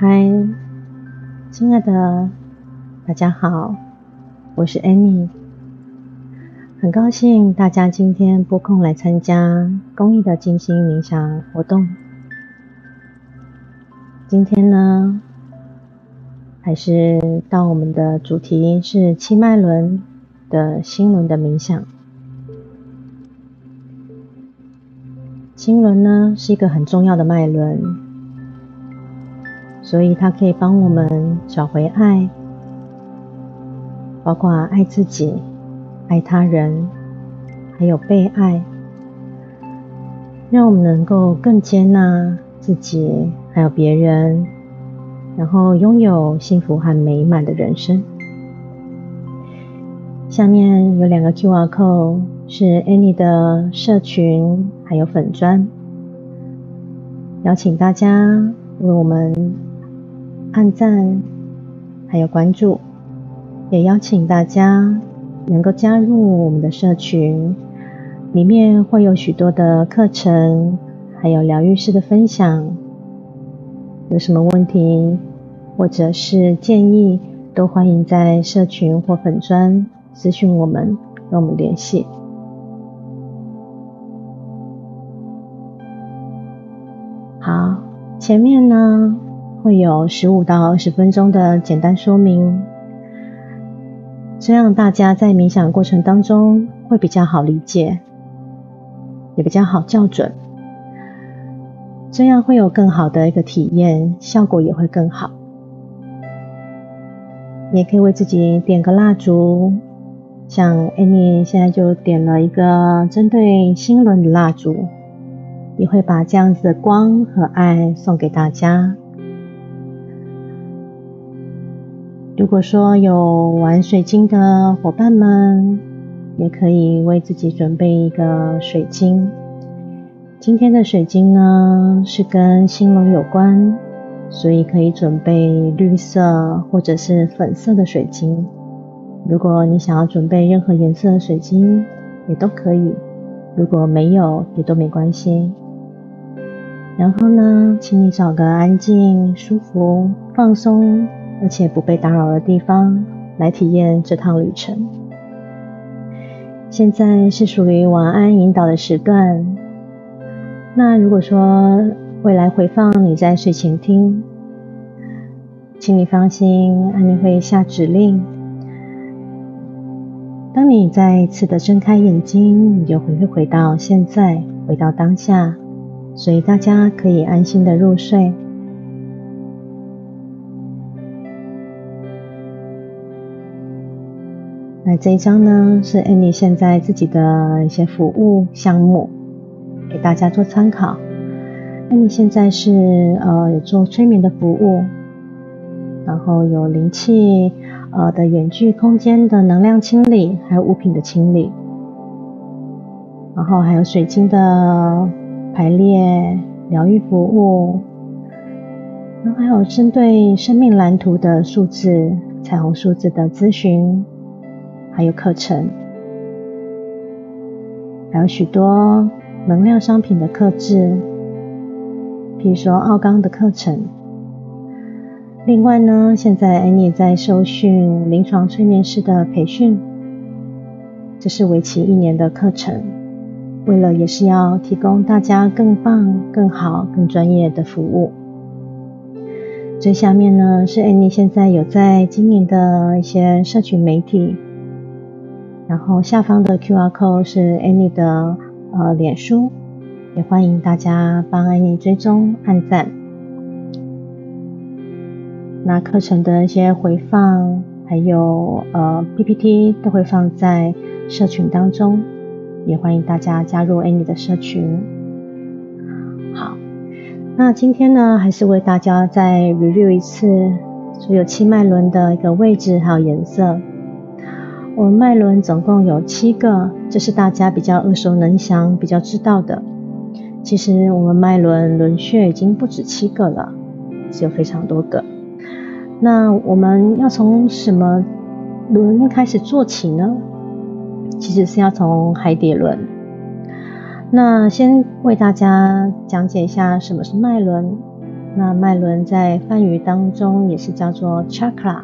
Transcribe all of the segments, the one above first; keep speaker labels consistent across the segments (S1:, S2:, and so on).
S1: 嗨，亲爱的，大家好，我是 Annie，很高兴大家今天拨空来参加公益的静心冥想活动。今天呢，还是到我们的主题是七脉轮的心轮的冥想。心轮呢是一个很重要的脉轮，所以它可以帮我们找回爱，包括爱自己、爱他人，还有被爱，让我们能够更接纳自己还有别人，然后拥有幸福和美满的人生。下面有两个 Q R code，是 Annie 的社群。还有粉砖，邀请大家为我们按赞，还有关注，也邀请大家能够加入我们的社群，里面会有许多的课程，还有疗愈师的分享。有什么问题或者是建议，都欢迎在社群或粉砖咨询我们，跟我们联系。好，前面呢会有十五到二十分钟的简单说明，这样大家在冥想过程当中会比较好理解，也比较好校准，这样会有更好的一个体验，效果也会更好。你也可以为自己点个蜡烛，像 Annie 现在就点了一个针对心轮的蜡烛。也会把这样子的光和爱送给大家。如果说有玩水晶的伙伴们，也可以为自己准备一个水晶。今天的水晶呢是跟星轮有关，所以可以准备绿色或者是粉色的水晶。如果你想要准备任何颜色的水晶，也都可以。如果没有，也都没关系。然后呢，请你找个安静、舒服、放松，而且不被打扰的地方来体验这趟旅程。现在是属于晚安引导的时段。那如果说未来回放你在睡前听，请你放心，安妮会下指令。当你再一次的睁开眼睛，你就会回到现在，回到当下。所以大家可以安心的入睡。那这一张呢，是 Annie 现在自己的一些服务项目，给大家做参考。Annie 现在是呃有做催眠的服务，然后有灵气呃的远距空间的能量清理，还有物品的清理，然后还有水晶的。排列疗愈服务，然后还有针对生命蓝图的数字、彩虹数字的咨询，还有课程，还有许多能量商品的克制，比如说奥钢的课程。另外呢，现在 Annie 在受训临床催眠师的培训，这是为期一年的课程。为了也是要提供大家更棒、更好、更专业的服务。最下面呢是 Annie 现在有在经营的一些社群媒体，然后下方的 QR code 是 Annie 的呃脸书，也欢迎大家帮 Annie 追踪、按赞。那课程的一些回放还有呃 PPT 都会放在社群当中。也欢迎大家加入 Annie 的社群。好，那今天呢，还是为大家再 review 一次所有七脉轮的一个位置还有颜色。我们脉轮总共有七个，这是大家比较耳熟能详、比较知道的。其实我们脉轮轮穴已经不止七个了，是有非常多个。那我们要从什么轮开始做起呢？其实是要从海底轮。那先为大家讲解一下什么是脉轮。那脉轮在梵语当中也是叫做 chakra，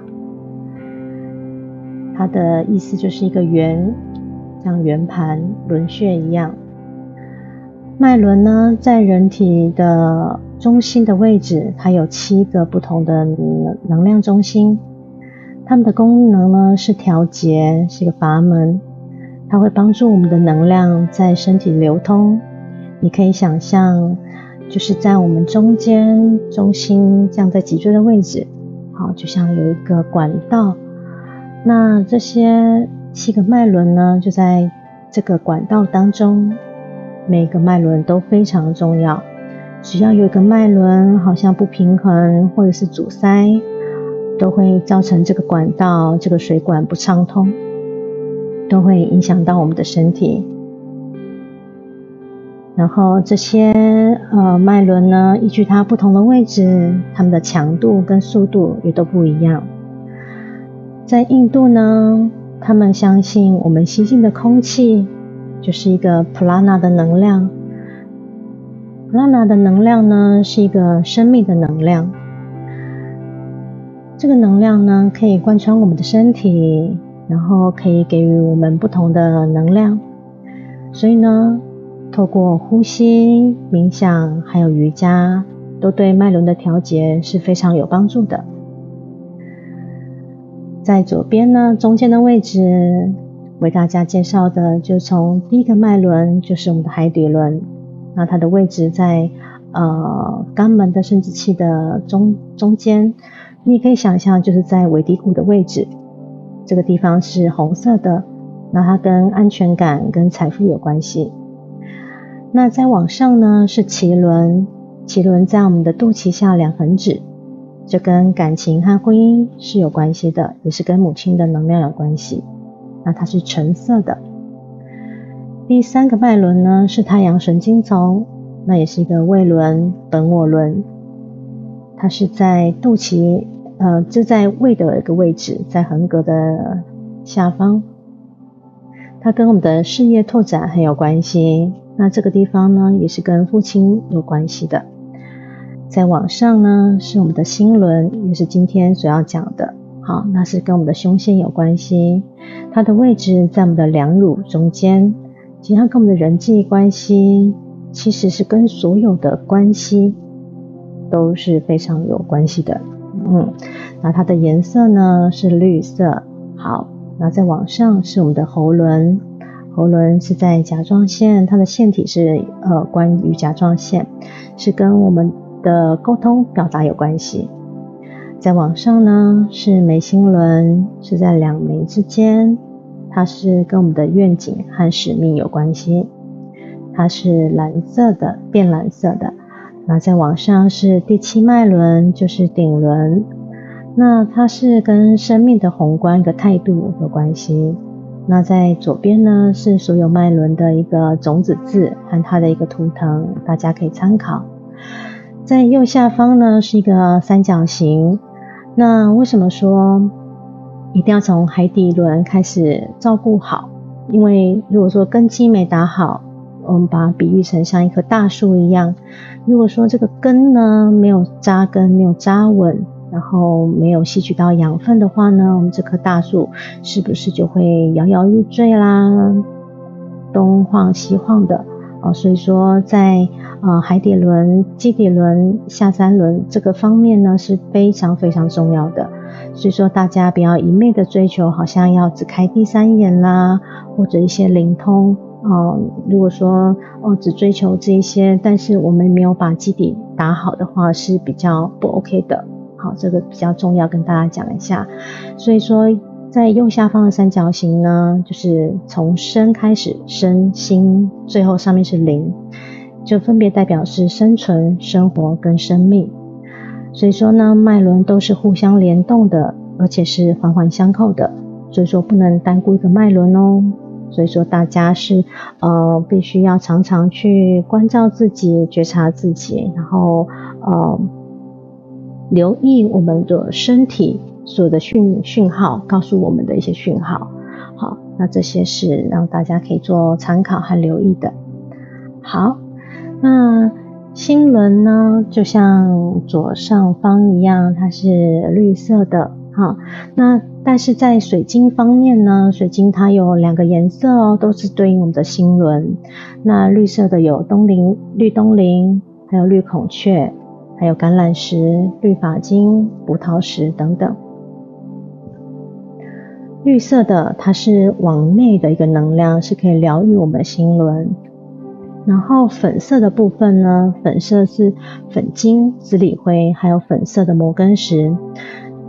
S1: 它的意思就是一个圆，像圆盘轮穴一样。脉轮呢，在人体的中心的位置，它有七个不同的能量中心，它们的功能呢是调节，是一个阀门，它会帮助我们的能量在身体流通。你可以想象，就是在我们中间中心这样在脊椎的位置，好，就像有一个管道。那这些七个脉轮呢，就在这个管道当中。每个脉轮都非常重要，只要有一个脉轮好像不平衡或者是阻塞，都会造成这个管道、这个水管不畅通，都会影响到我们的身体。然后这些呃脉轮呢，依据它不同的位置，它们的强度跟速度也都不一样。在印度呢，他们相信我们吸进的空气。就是一个普拉纳的能量，普拉纳的能量呢是一个生命的能量。这个能量呢可以贯穿我们的身体，然后可以给予我们不同的能量。所以呢，透过呼吸、冥想还有瑜伽，都对脉轮的调节是非常有帮助的。在左边呢，中间的位置。为大家介绍的，就从第一个脉轮，就是我们的海底轮，那它的位置在呃肛门的生殖器的中中间，你可以想象就是在尾骶骨的位置，这个地方是红色的，那它跟安全感跟财富有关系。那再往上呢是脐轮，脐轮在我们的肚脐下两横指，这跟感情和婚姻是有关系的，也是跟母亲的能量有关系。那它是橙色的。第三个脉轮呢是太阳神经丛，那也是一个胃轮、本我轮。它是在肚脐，呃，就在胃的一个位置，在横膈的下方。它跟我们的事业拓展很有关系。那这个地方呢，也是跟父亲有关系的。再往上呢，是我们的心轮，也是今天所要讲的。好，那是跟我们的胸腺有关系。它的位置在我们的两乳中间，其实它跟我们的人际关系，其实是跟所有的关系都是非常有关系的。嗯，那它的颜色呢是绿色。好，那再往上是我们的喉轮，喉轮是在甲状腺，它的腺体是呃关于甲状腺，是跟我们的沟通表达有关系。再往上呢是眉心轮，是在两眉之间，它是跟我们的愿景和使命有关系。它是蓝色的，变蓝色的。那再往上是第七脉轮，就是顶轮，那它是跟生命的宏观的态度有关系。那在左边呢是所有脉轮的一个种子字和它的一个图腾，大家可以参考。在右下方呢是一个三角形。那为什么说一定要从海底轮开始照顾好？因为如果说根基没打好，我们把它比喻成像一棵大树一样，如果说这个根呢没有扎根、没有扎稳，然后没有吸取到养分的话呢，我们这棵大树是不是就会摇摇欲坠啦，东晃西晃的？哦，所以说在呃海底轮、基底轮、下三轮这个方面呢是非常非常重要的。所以说大家不要一昧的追求，好像要只开第三眼啦，或者一些灵通哦。如果说哦只追求这一些，但是我们没有把基底打好的话，是比较不 OK 的。好，这个比较重要，跟大家讲一下。所以说。在右下方的三角形呢，就是从生开始，生心，最后上面是灵，就分别代表是生存、生活跟生命。所以说呢，脉轮都是互相联动的，而且是环环相扣的。所以说不能单顾一个脉轮哦。所以说大家是呃必须要常常去关照自己、觉察自己，然后呃留意我们的身体。所有的讯讯号告诉我们的一些讯号，好，那这些是让大家可以做参考和留意的。好，那心轮呢，就像左上方一样，它是绿色的，哈。那但是在水晶方面呢，水晶它有两个颜色哦，都是对应我们的心轮。那绿色的有东林、绿东林，还有绿孔雀，还有橄榄石、绿发晶、葡萄石等等。绿色的它是往内的一个能量，是可以疗愈我们的心轮。然后粉色的部分呢，粉色是粉晶、紫锂灰，还有粉色的摩根石，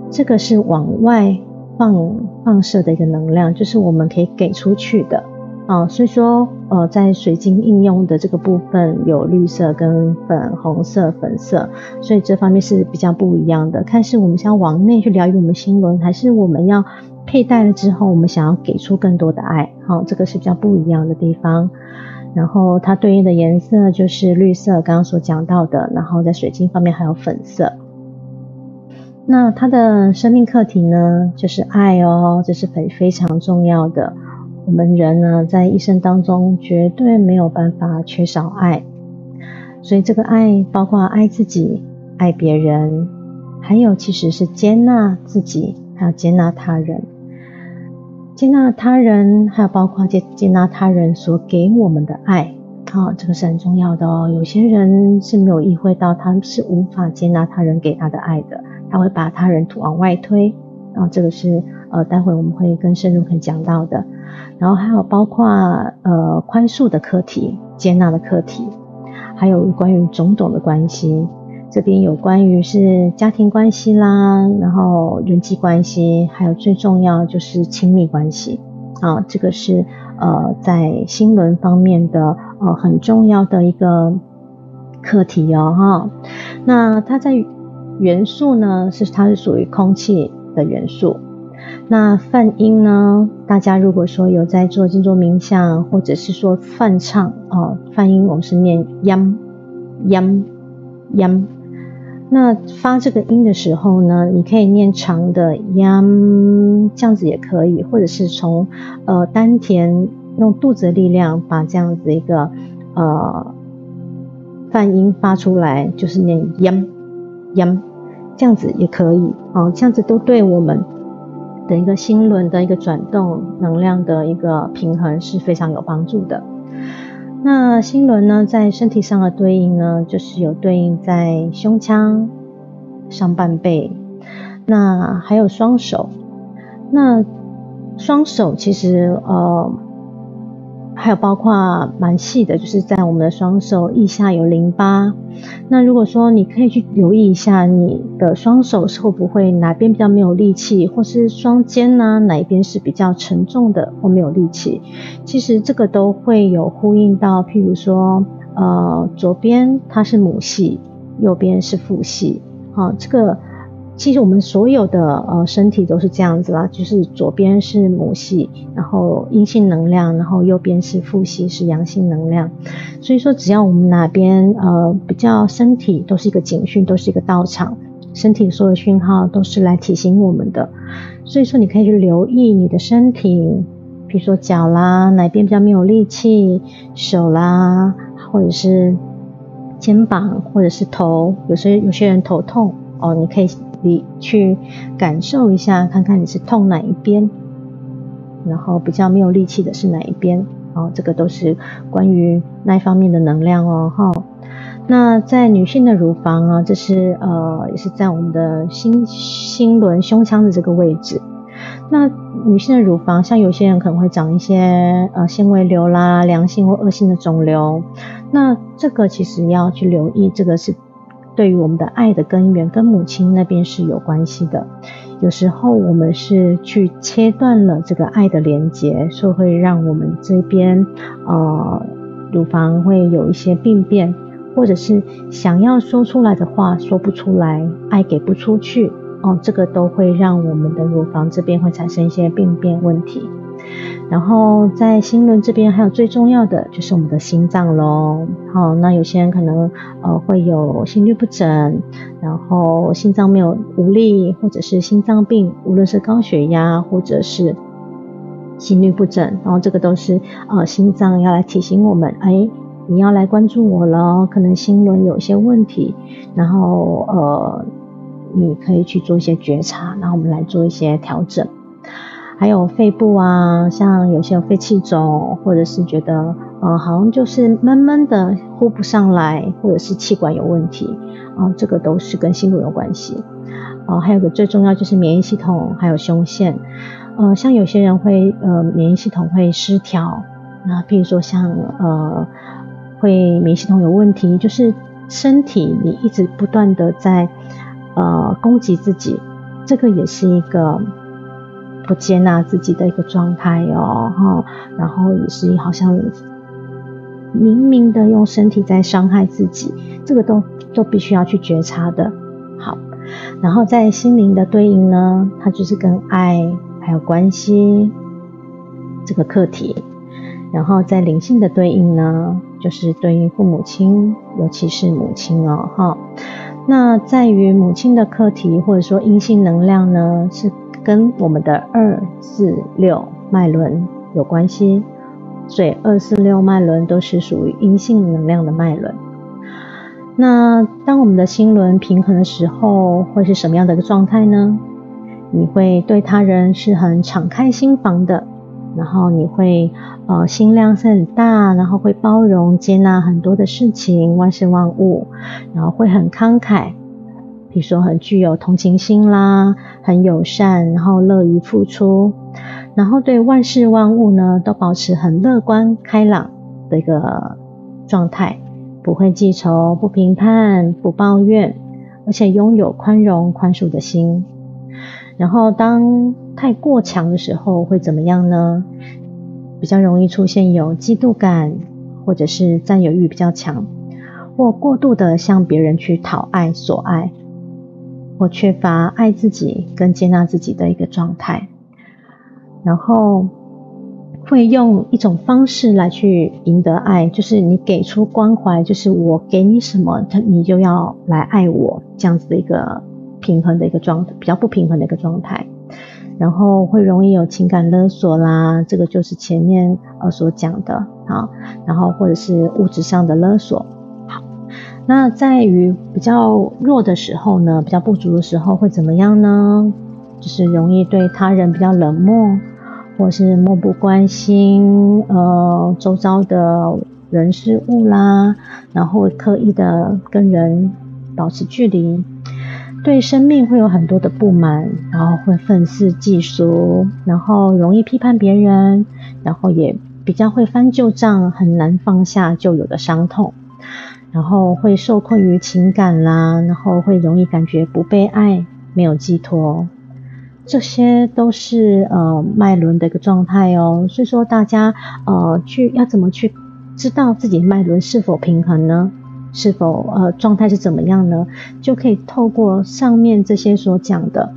S1: 这个是往外放放射的一个能量，就是我们可以给出去的啊。所以说，呃，在水晶应用的这个部分有绿色跟粉红色、粉色，所以这方面是比较不一样的。看是我们想往内去疗愈我们心轮，还是我们要佩戴了之后，我们想要给出更多的爱，好，这个是比较不一样的地方。然后它对应的颜色就是绿色，刚刚所讲到的。然后在水晶方面还有粉色。那它的生命课题呢，就是爱哦，这是非非常重要的。我们人呢，在一生当中绝对没有办法缺少爱，所以这个爱包括爱自己、爱别人，还有其实是接纳自己，还有接纳他人。接纳他人，还有包括接接纳他人所给我们的爱，好，这个是很重要的哦。有些人是没有意会到，他是无法接纳他人给他的爱的，他会把他人往外推，啊这个是呃，待会我们会更深入可讲到的。然后还有包括呃宽恕的课题、接纳的课题，还有关于种种的关系。这边有关于是家庭关系啦，然后人际关系，还有最重要就是亲密关系啊，这个是呃在心轮方面的呃很重要的一个课题哦哈。那它在元素呢是它是属于空气的元素。那泛音呢，大家如果说有在做静坐冥想，或者是说泛唱哦，泛音我们是念 yam yam yam。那发这个音的时候呢，你可以念长的 yam，这样子也可以，或者是从呃丹田用肚子的力量把这样子一个呃泛音发出来，就是念 yam yam，这样子也可以啊，这样子都对我们的一个心轮的一个转动能量的一个平衡是非常有帮助的。那心轮呢，在身体上的对应呢，就是有对应在胸腔、上半背，那还有双手。那双手其实呃。还有包括蛮细的，就是在我们的双手腋下有淋巴。那如果说你可以去留意一下你的双手是会不会哪边比较没有力气，或是双肩呢哪一边是比较沉重的或没有力气，其实这个都会有呼应到，譬如说呃左边它是母系，右边是父系，好这个。其实我们所有的呃身体都是这样子啦，就是左边是母系，然后阴性能量，然后右边是父系是阳性能量。所以说，只要我们哪边呃比较身体都是一个警讯，都是一个道场，身体所有的讯号都是来提醒我们的。所以说，你可以去留意你的身体，比如说脚啦，哪边比较没有力气，手啦，或者是肩膀，或者是头，有些有些人头痛哦，你可以。你去感受一下，看看你是痛哪一边，然后比较没有力气的是哪一边，哦，这个都是关于那一方面的能量哦，哈。那在女性的乳房啊，这是呃也是在我们的心心轮胸腔的这个位置。那女性的乳房，像有些人可能会长一些呃纤维瘤啦，良性或恶性的肿瘤，那这个其实要去留意，这个是。对于我们的爱的根源，跟母亲那边是有关系的。有时候我们是去切断了这个爱的连接，所以会让我们这边呃乳房会有一些病变，或者是想要说出来的话说不出来，爱给不出去哦，这个都会让我们的乳房这边会产生一些病变问题。然后在心轮这边，还有最重要的就是我们的心脏喽。好，那有些人可能呃会有心律不整，然后心脏没有无力，或者是心脏病，无论是高血压或者是心律不整，然后这个都是呃心脏要来提醒我们，哎，你要来关注我了，可能心轮有些问题，然后呃，你可以去做一些觉察，然后我们来做一些调整。还有肺部啊，像有些肺气肿，或者是觉得呃好像就是闷闷的呼不上来，或者是气管有问题啊，这个都是跟心路有关系。哦，还有个最重要就是免疫系统，还有胸腺。呃，像有些人会呃免疫系统会失调，那比如说像呃会免疫系统有问题，就是身体你一直不断的在呃攻击自己，这个也是一个不接纳自己的一个状态哦，哈，然后也是好像明明的用身体在伤害自己，这个都都必须要去觉察的。好。然后在心灵的对应呢，它就是跟爱还有关系这个课题。然后在灵性的对应呢，就是对应父母亲，尤其是母亲哦，哈。那在于母亲的课题或者说阴性能量呢，是跟我们的二四六脉轮有关系，所以二四六脉轮都是属于阴性能量的脉轮。那当我们的心轮平衡的时候，会是什么样的一个状态呢？你会对他人是很敞开心房的，然后你会呃心量是很大，然后会包容接纳很多的事情，万事万物，然后会很慷慨，比如说很具有同情心啦，很友善，然后乐于付出，然后对万事万物呢都保持很乐观开朗的一个状态。不会记仇，不评判，不抱怨，而且拥有宽容、宽恕的心。然后，当太过强的时候，会怎么样呢？比较容易出现有嫉妒感，或者是占有欲比较强，或过度的向别人去讨爱、索爱，或缺乏爱自己跟接纳自己的一个状态。然后。会用一种方式来去赢得爱，就是你给出关怀，就是我给你什么，他你就要来爱我，这样子的一个平衡的一个状态，比较不平衡的一个状态。然后会容易有情感勒索啦，这个就是前面呃所讲的啊。然后或者是物质上的勒索。那在于比较弱的时候呢，比较不足的时候会怎么样呢？就是容易对他人比较冷漠。或是漠不关心，呃，周遭的人事物啦，然后刻意的跟人保持距离，对生命会有很多的不满，然后会愤世嫉俗，然后容易批判别人，然后也比较会翻旧账，很难放下旧有的伤痛，然后会受困于情感啦，然后会容易感觉不被爱，没有寄托。这些都是呃脉轮的一个状态哦，所以说大家呃去要怎么去知道自己脉轮是否平衡呢？是否呃状态是怎么样呢？就可以透过上面这些所讲的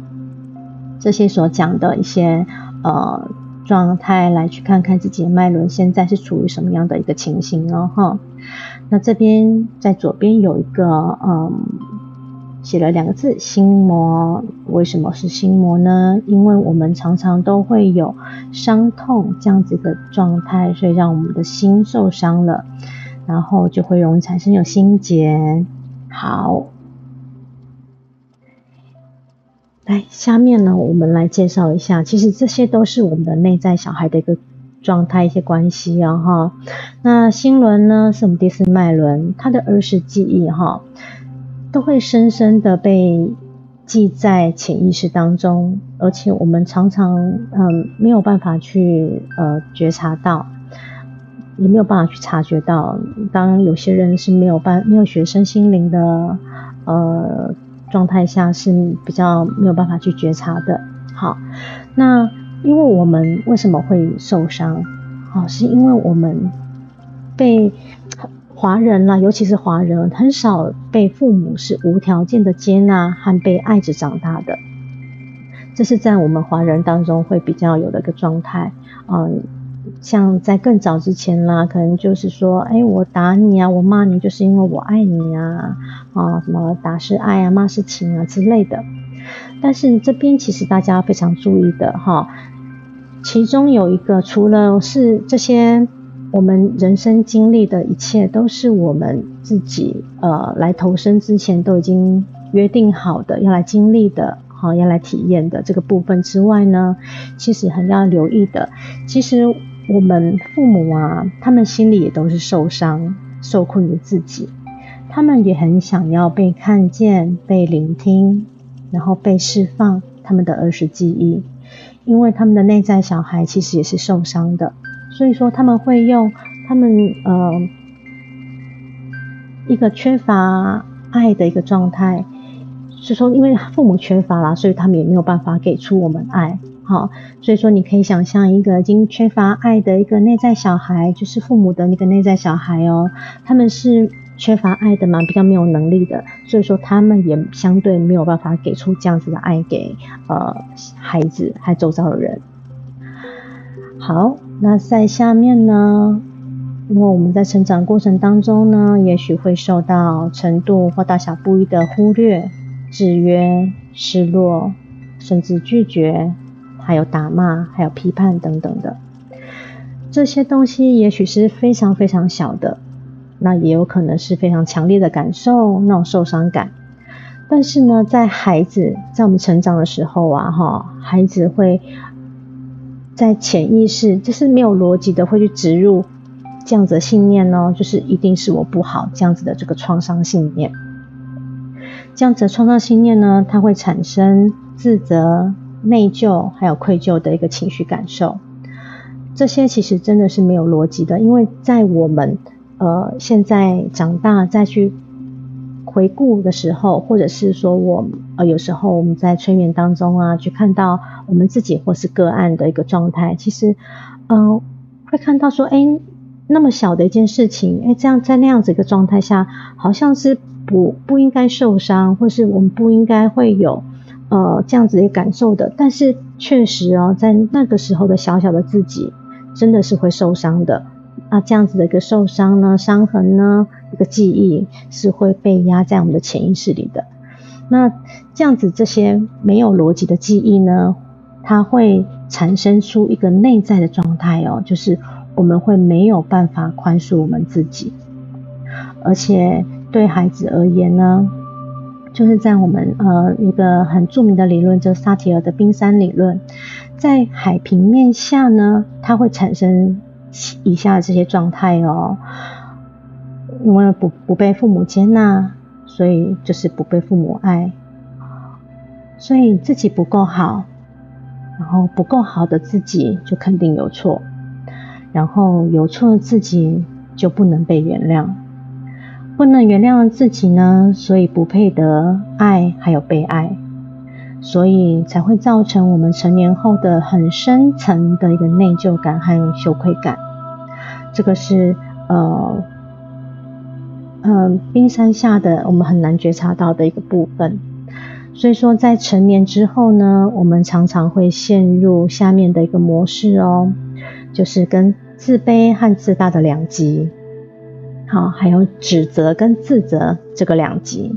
S1: 这些所讲的一些呃状态来去看看自己的脉轮现在是处于什么样的一个情形哦哈。那这边在左边有一个嗯。写了两个字“心魔”，为什么是心魔呢？因为我们常常都会有伤痛这样子的状态，所以让我们的心受伤了，然后就会容易产生有心结。好，来下面呢，我们来介绍一下，其实这些都是我们的内在小孩的一个状态、一些关系啊哈。那心轮呢，是我们第四脉轮，它的儿时记忆哈。都会深深的被记在潜意识当中，而且我们常常嗯没有办法去呃觉察到，也没有办法去察觉到。当有些人是没有办没有学生心灵的呃状态下是比较没有办法去觉察的。好，那因为我们为什么会受伤？好，是因为我们被。华人啦，尤其是华人，很少被父母是无条件的接纳和被爱着长大的。这是在我们华人当中会比较有的一个状态。嗯，像在更早之前啦，可能就是说，哎，我打你啊，我骂你，就是因为我爱你啊，啊，什么打是爱啊，骂是情啊之类的。但是这边其实大家非常注意的哈，其中有一个，除了是这些。我们人生经历的一切都是我们自己呃来投生之前都已经约定好的要来经历的，好要来体验的这个部分之外呢，其实很要留意的，其实我们父母啊，他们心里也都是受伤、受困于自己，他们也很想要被看见、被聆听，然后被释放他们的儿时记忆，因为他们的内在小孩其实也是受伤的。所以说他们会用他们呃一个缺乏爱的一个状态，是说因为父母缺乏啦，所以他们也没有办法给出我们爱，好，所以说你可以想象一个已经缺乏爱的一个内在小孩，就是父母的那个内在小孩哦，他们是缺乏爱的嘛，比较没有能力的，所以说他们也相对没有办法给出这样子的爱给呃孩子还周遭的人，好。那在下面呢？因为我们在成长过程当中呢，也许会受到程度或大小不一的忽略、制约、失落，甚至拒绝，还有打骂，还有批判等等的。这些东西也许是非常非常小的，那也有可能是非常强烈的感受，那种受伤感。但是呢，在孩子在我们成长的时候啊，哈，孩子会。在潜意识，就是没有逻辑的，会去植入这样子的信念呢，就是一定是我不好这样子的这个创伤信念。这样子的创伤信念呢，它会产生自责、内疚还有愧疚的一个情绪感受。这些其实真的是没有逻辑的，因为在我们呃现在长大再去。回顾的时候，或者是说我呃有时候我们在催眠当中啊，去看到我们自己或是个案的一个状态，其实嗯会看到说，哎，那么小的一件事情，哎，这样在那样子一个状态下，好像是不不应该受伤，或是我们不应该会有呃这样子的感受的，但是确实哦，在那个时候的小小的自己，真的是会受伤的。那这样子的一个受伤呢，伤痕呢？一个记忆是会被压在我们的潜意识里的。那这样子这些没有逻辑的记忆呢，它会产生出一个内在的状态哦，就是我们会没有办法宽恕我们自己。而且对孩子而言呢，就是在我们呃一个很著名的理论，就是萨提尔的冰山理论，在海平面下呢，它会产生以下的这些状态哦。因为不不被父母接纳，所以就是不被父母爱，所以自己不够好，然后不够好的自己就肯定有错，然后有错的自己就不能被原谅，不能原谅自己呢，所以不配得爱还有被爱，所以才会造成我们成年后的很深层的一个内疚感和羞愧感，这个是呃。嗯，冰山下的我们很难觉察到的一个部分，所以说在成年之后呢，我们常常会陷入下面的一个模式哦，就是跟自卑和自大的两极，好，还有指责跟自责这个两极，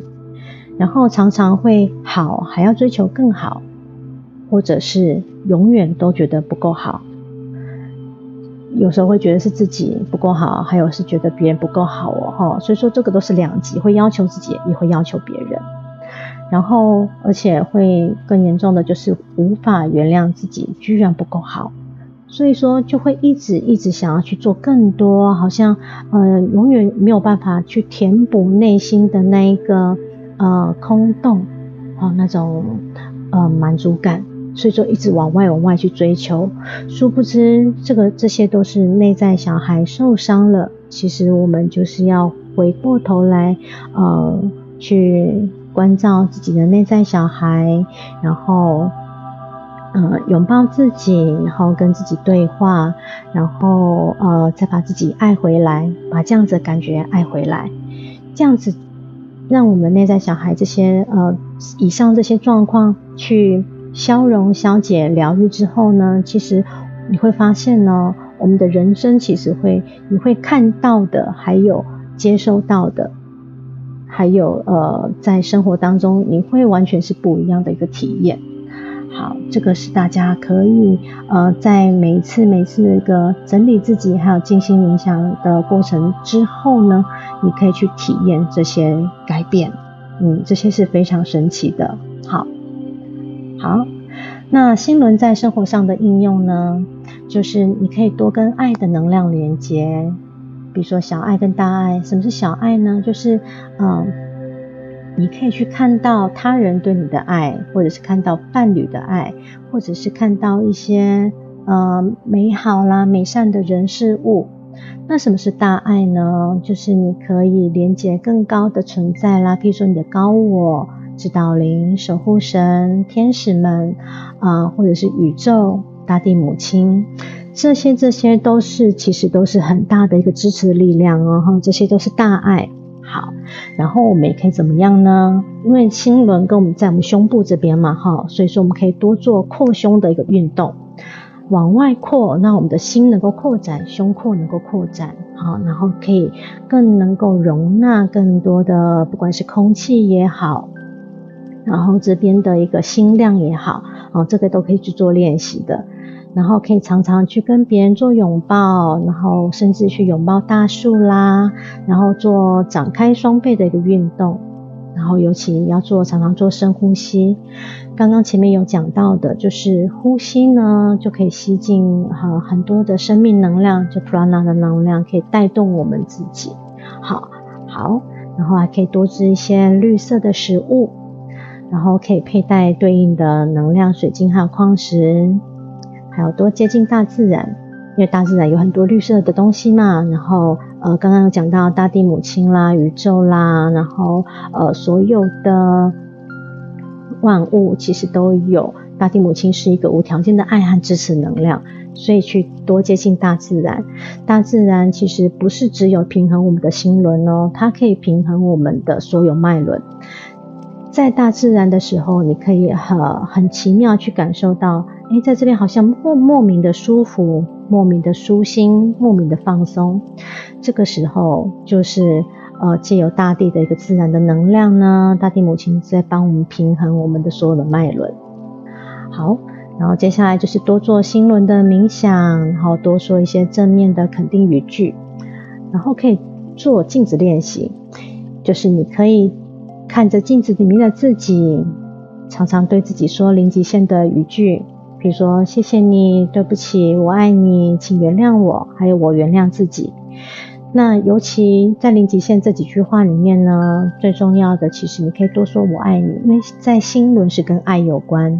S1: 然后常常会好还要追求更好，或者是永远都觉得不够好。有时候会觉得是自己不够好，还有是觉得别人不够好哦，哈，所以说这个都是两极，会要求自己，也会要求别人，然后而且会更严重的就是无法原谅自己居然不够好，所以说就会一直一直想要去做更多，好像呃永远没有办法去填补内心的那一个呃空洞，哦那种呃满足感。所以说一直往外往外去追求，殊不知这个这些都是内在小孩受伤了。其实我们就是要回过头来，呃，去关照自己的内在小孩，然后，呃，拥抱自己，然后跟自己对话，然后呃，再把自己爱回来，把这样子的感觉爱回来，这样子让我们内在小孩这些呃以上这些状况去。消融、消解、疗愈之后呢，其实你会发现呢，我们的人生其实会，你会看到的，还有接收到的，还有呃，在生活当中你会完全是不一样的一个体验。好，这个是大家可以呃在每次每次一个整理自己还有静心冥想的过程之后呢，你可以去体验这些改变，嗯，这些是非常神奇的。好，好，那心轮在生活上的应用呢，就是你可以多跟爱的能量连接，比如说小爱跟大爱。什么是小爱呢？就是嗯。你可以去看到他人对你的爱，或者是看到伴侣的爱，或者是看到一些呃美好啦、美善的人事物。那什么是大爱呢？就是你可以连接更高的存在啦，比如说你的高我、指导灵、守护神、天使们啊，或者是宇宙、大地母亲，这些这些都是其实都是很大的一个支持力量哦，这些都是大爱。好，然后我们也可以怎么样呢？因为心轮跟我们在我们胸部这边嘛，哈，所以说我们可以多做扩胸的一个运动，往外扩，那我们的心能够扩展，胸廓能够扩展，好，然后可以更能够容纳更多的，不管是空气也好，然后这边的一个心量也好，哦，这个都可以去做练习的。然后可以常常去跟别人做拥抱，然后甚至去拥抱大树啦，然后做展开双背的一个运动，然后尤其要做常常做深呼吸。刚刚前面有讲到的，就是呼吸呢就可以吸进很很多的生命能量，就 prana 的能量可以带动我们自己。好，好，然后还可以多吃一些绿色的食物，然后可以佩戴对应的能量水晶还有矿石。还要多接近大自然，因为大自然有很多绿色的东西嘛。然后，呃，刚刚有讲到大地母亲啦、宇宙啦，然后，呃，所有的万物其实都有大地母亲是一个无条件的爱和支持能量，所以去多接近大自然。大自然其实不是只有平衡我们的心轮哦，它可以平衡我们的所有脉轮。在大自然的时候，你可以很很奇妙去感受到。哎，在这边好像莫莫名的舒服，莫名的舒心，莫名的放松。这个时候就是呃，借由大地的一个自然的能量呢，大地母亲在帮我们平衡我们的所有的脉轮。好，然后接下来就是多做心轮的冥想，然后多说一些正面的肯定语句，然后可以做镜子练习，就是你可以看着镜子里面的自己，常常对自己说零极限的语句。比如说，谢谢你，对不起，我爱你，请原谅我，还有我原谅自己。那尤其在零极限这几句话里面呢，最重要的其实你可以多说我爱你，因为在心轮是跟爱有关。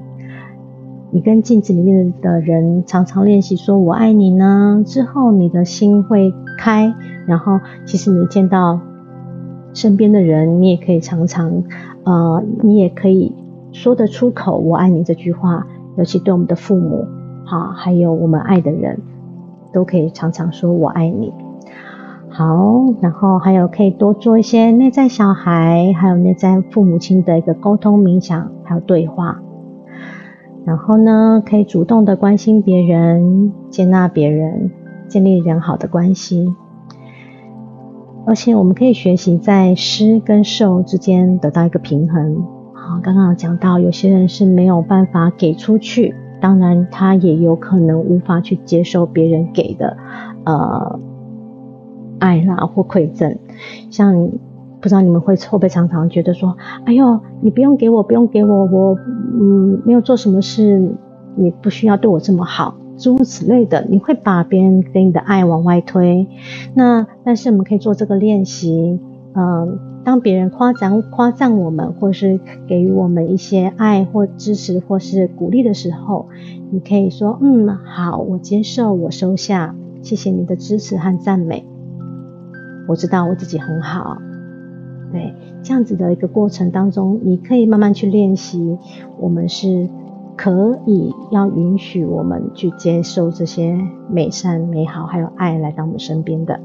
S1: 你跟镜子里面的人常常练习说我爱你呢，之后你的心会开，然后其实你见到身边的人，你也可以常常，呃，你也可以说得出口我爱你这句话。尤其对我们的父母，哈，还有我们爱的人，都可以常常说我爱你。好，然后还有可以多做一些内在小孩，还有内在父母亲的一个沟通冥想，还有对话。然后呢，可以主动的关心别人，接纳别人，建立良好的关系。而且我们可以学习在施跟受之间得到一个平衡。好刚刚有讲到，有些人是没有办法给出去，当然他也有可能无法去接受别人给的呃爱啦或馈赠。像不知道你们会会不常常觉得说，哎呦，你不用给我，不用给我，我嗯没有做什么事，你不需要对我这么好，诸如此类的，你会把别人给你的爱往外推。那但是我们可以做这个练习，嗯。当别人夸赞夸赞我们，或是给予我们一些爱或支持或是鼓励的时候，你可以说：“嗯，好，我接受，我收下，谢谢你的支持和赞美。我知道我自己很好。”对，这样子的一个过程当中，你可以慢慢去练习。我们是可以要允许我们去接受这些美善、美好还有爱来到我们身边的。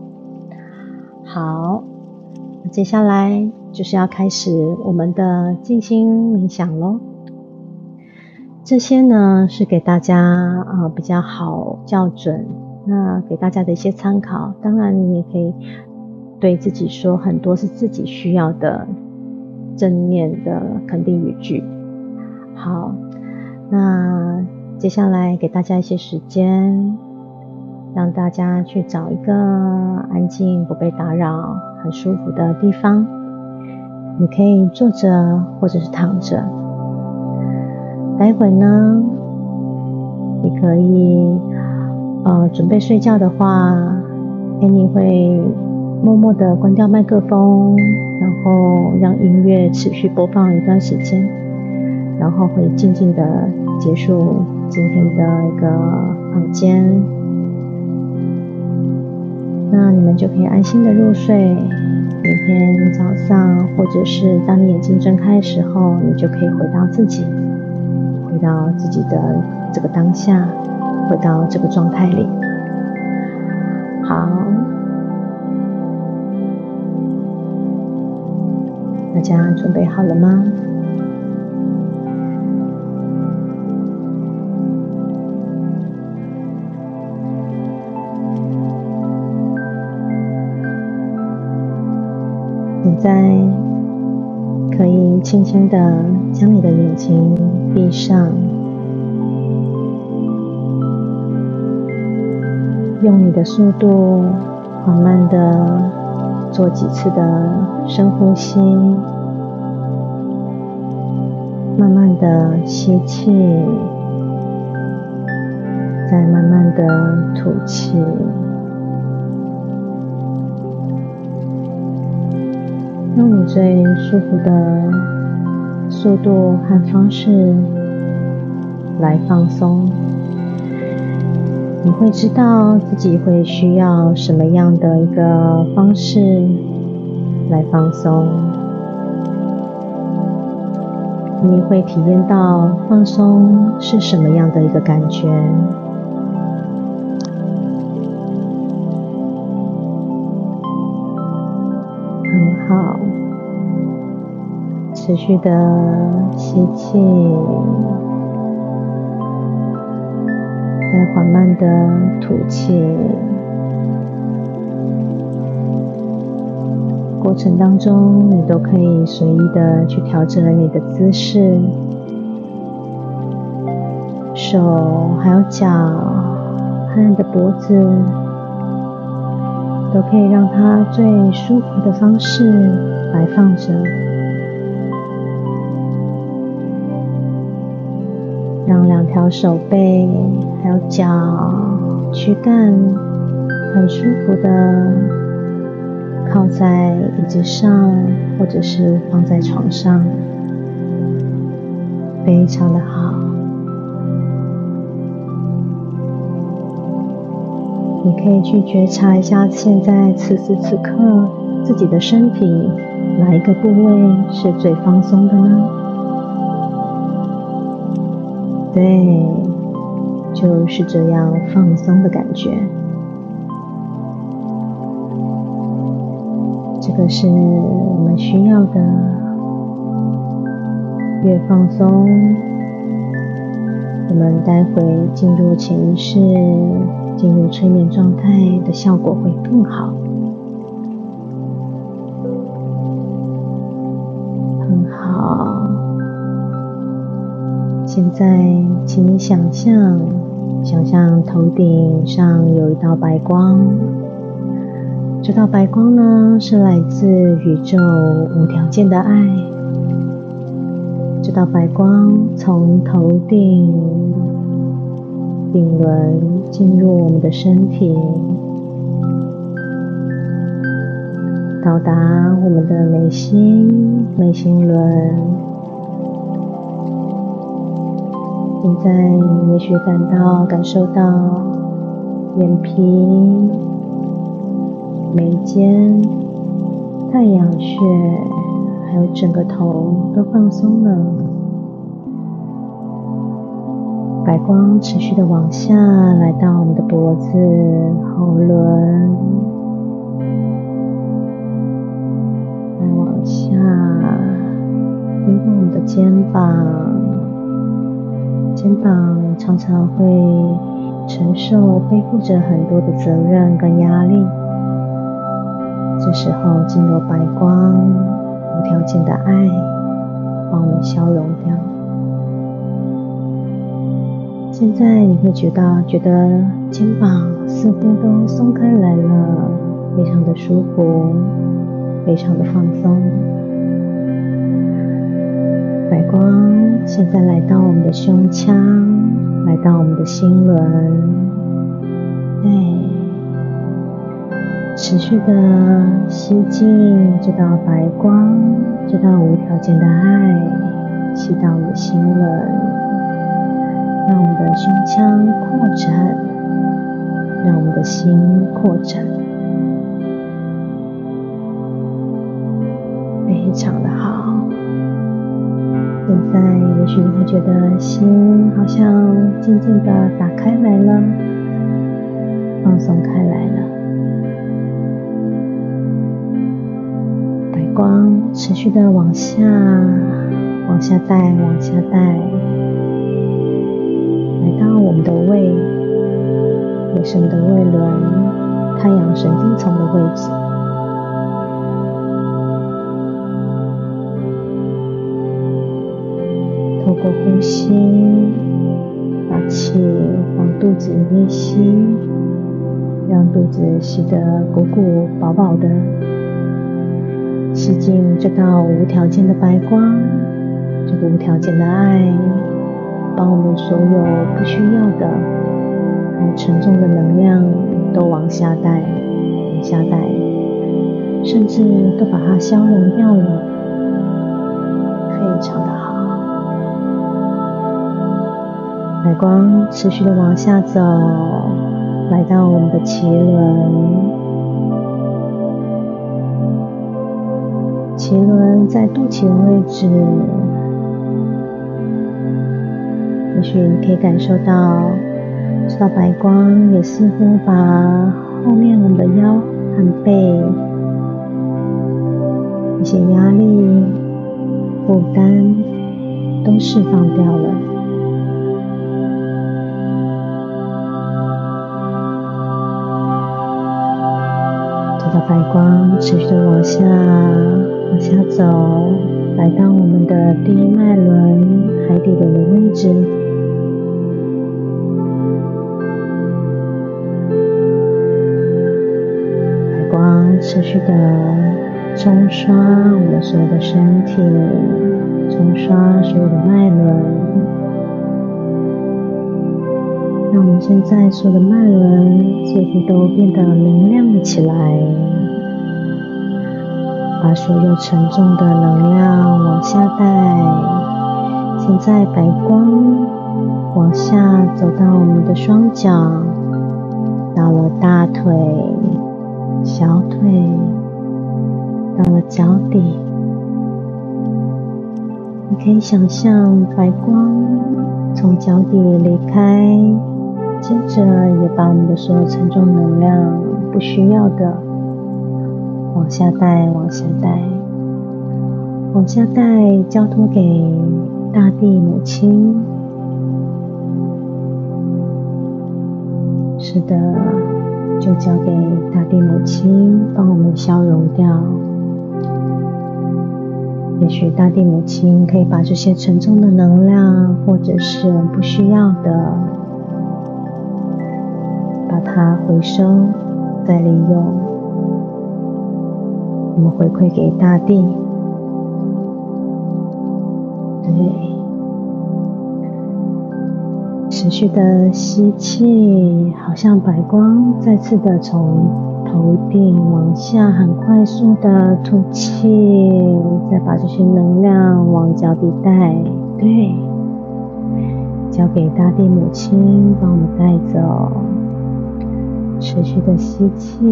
S1: 好。接下来就是要开始我们的静心冥想喽。这些呢是给大家啊比较好校准，那给大家的一些参考。当然你也可以对自己说很多是自己需要的正面的肯定语句。好，那接下来给大家一些时间，让大家去找一个安静、不被打扰、很舒服的地方。你可以坐着或者是躺着。待会呢，你可以呃准备睡觉的话哎，你会默默的关掉麦克风，然后让音乐持续播放一段时间。然后会静静的结束今天的一个房间，那你们就可以安心的入睡。明天早上或者是当你眼睛睁开的时候，你就可以回到自己，回到自己的这个当下，回到这个状态里。好，大家准备好了吗？现在可以轻轻的将你的眼睛闭上，用你的速度缓慢的做几次的深呼吸，慢慢的吸气，再慢慢的吐气。用你最舒服的速度和方式来放松，你会知道自己会需要什么样的一个方式来放松，你会体验到放松是什么样的一个感觉。持续的吸气，再缓慢的吐气。过程当中，你都可以随意的去调整你的姿势，手还有脚，和你的脖子。都可以让它最舒服的方式摆放着，让两条手背还有脚、躯干很舒服的靠在椅子上，或者是放在床上，非常的好。你可以去觉察一下，现在此时此刻自己的身体哪一个部位是最放松的呢？对，就是这样放松的感觉。这个是我们需要的，越放松，我们待会进入潜意识。进入催眠状态的效果会更好，现在，请你想象，想象头顶上有一道白光，这道白光呢，是来自宇宙无条件的爱。这道白光从头顶。顶轮进入我们的身体，到达我们的眉心、眉心轮。现在你也许感到、感受到眼皮、眉间、太阳穴，还有整个头都放松了。白光持续的往下，来到我们的脖子、喉轮，再往下，经过我们的肩膀，肩膀常常会承受、背负着很多的责任跟压力，这时候经过白光、无条件的爱，帮我消融掉。现在你会觉得觉得肩膀似乎都松开来了，非常的舒服，非常的放松。白光现在来到我们的胸腔，来到我们的心轮，对。持续的吸进这道白光，这道无条件的爱，吸到我们的心轮，让我们的胸腔扩展，让我们的心扩展，非常的好。现在也许你会觉得心好像渐渐的打开来了，放松开来了。白光持续的往下，往下带，往下带，来到我们的胃，也是我们的胃轮，太阳神经丛的位置。过呼吸，把气往肚子里面吸，让肚子吸得鼓鼓饱饱的。吸进这道无条件的白光，这个无条件的爱，把我们所有不需要的、还沉重的能量都往下带，往下带，甚至都把它消融掉了，非常的好。白光持续的往下走，来到我们的脐轮。脐轮在肚脐的位置，也许你可以感受到这道白光，也似乎把后面我们的腰和背一些压力、负担都释放掉了。白光持续的往下。往下走，来到我们的第一脉轮海底轮的位置。白光持续的冲刷我们所有的身体，冲刷所有的脉轮，那我们现在所有的脉轮似乎都变得明亮了起来。把所有沉重的能量往下带，现在白光往下走到我们的双脚，到了大腿、小腿，到了脚底。你可以想象白光从脚底离开，接着也把我们的所有沉重能量不需要的。往下带，往下带，往下带，交托给大地母亲。是的，就交给大地母亲，帮我们消融掉。也许大地母亲可以把这些沉重的能量，或者是我们不需要的，把它回收，再利用。我们回馈给大地，对，持续的吸气，好像白光再次的从头顶往下，很快速的吐气，再把这些能量往脚底带，对，交给大地母亲帮我们带走，持续的吸气。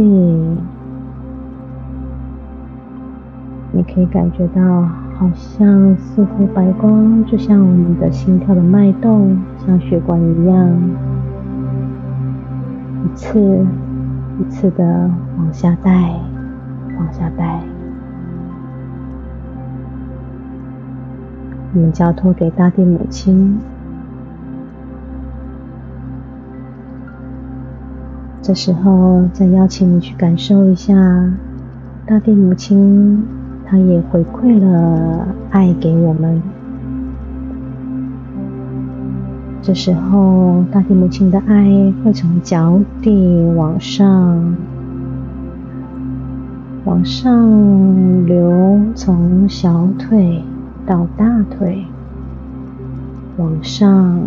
S1: 你可以感觉到，好像似乎白光就像我们的心跳的脉动，像血管一样，一次一次的往下带，往下带。我们交托给大地母亲。这时候，再邀请你去感受一下大地母亲。他也回馈了爱给我们，这时候，大地母亲的爱会从脚底往上，往上流，从小腿到大腿，往上，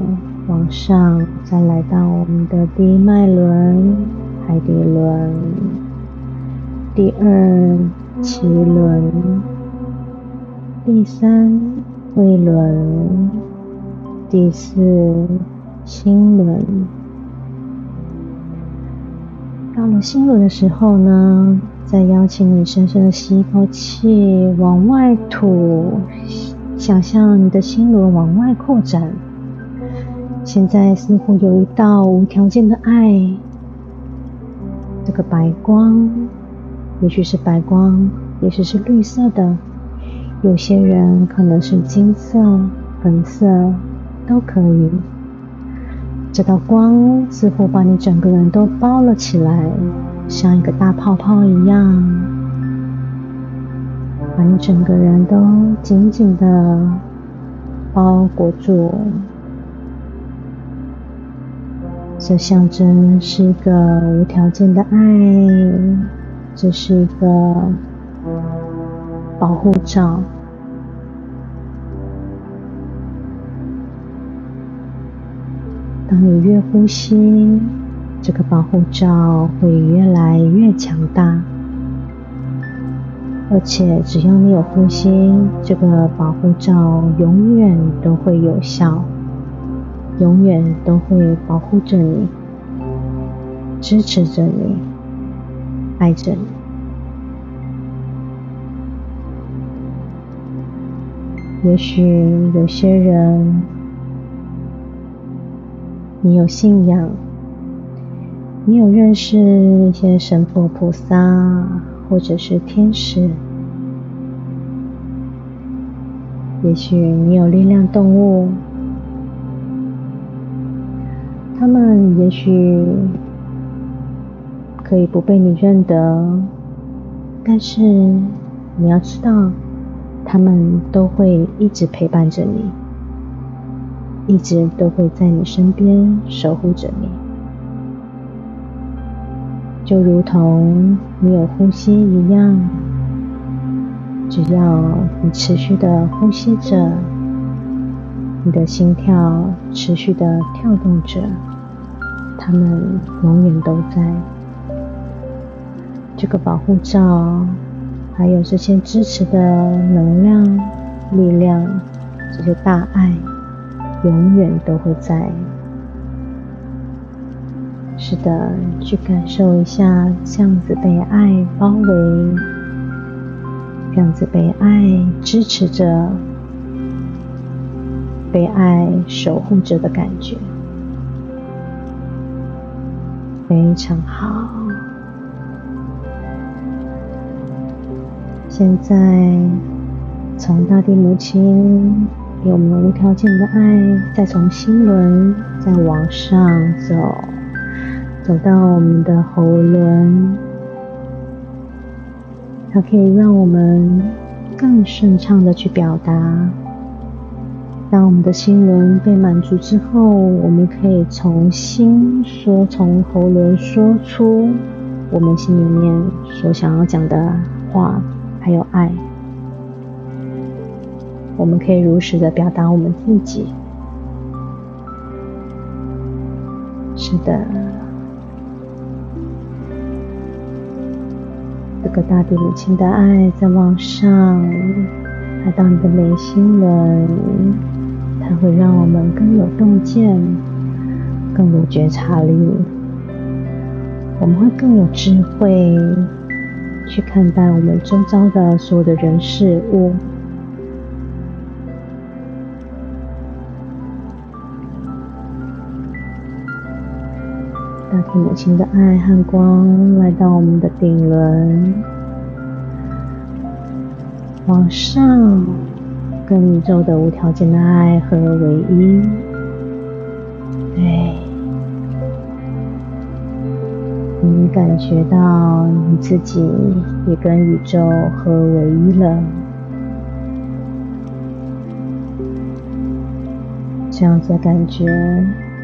S1: 往上，再来到我们的第一脉轮——海底轮，第二脐轮，第三胃轮。第四心轮，到了心轮的时候呢，再邀请你深深的吸一口气，往外吐，想象你的心轮往外扩展。现在似乎有一道无条件的爱，这个白光，也许是白光，也许是绿色的，有些人可能是金色、粉色。都可以。这道光似乎把你整个人都包了起来，像一个大泡泡一样，把你整个人都紧紧的包裹住。这象征是一个无条件的爱，这是一个保护罩。当你越呼吸，这个保护罩会越来越强大，而且只要你有呼吸，这个保护罩永远都会有效，永远都会保护着你，支持着你，爱着你。也许有些人。你有信仰，你有认识一些神佛菩萨，或者是天使。也许你有力量动物，他们也许可以不被你认得，但是你要知道，他们都会一直陪伴着你。一直都会在你身边守护着你，就如同你有呼吸一样。只要你持续的呼吸着，你的心跳持续的跳动着，他们永远都在。这个保护罩，还有这些支持的能量、力量，这些大爱。永远都会在。是的，去感受一下这样子被爱包围，这样子被爱支持着，被爱守护着的感觉，非常好。现在，从大地母亲。给我们无条件的爱，再从心轮再往上走，走到我们的喉轮，它可以让我们更顺畅的去表达。当我们的心轮被满足之后，我们可以从心说，从喉轮说出我们心里面所想要讲的话，还有爱。我们可以如实的表达我们自己。是的，这个大地母亲的爱在往上，来到你的眉心轮，它会让我们更有洞见，更有觉察力，我们会更有智慧去看待我们周遭的所有的人事物。大地母亲的爱和光来到我们的顶轮，往上跟宇宙的无条件的爱合为一。对，你感觉到你自己也跟宇宙合为一了。这样子的感觉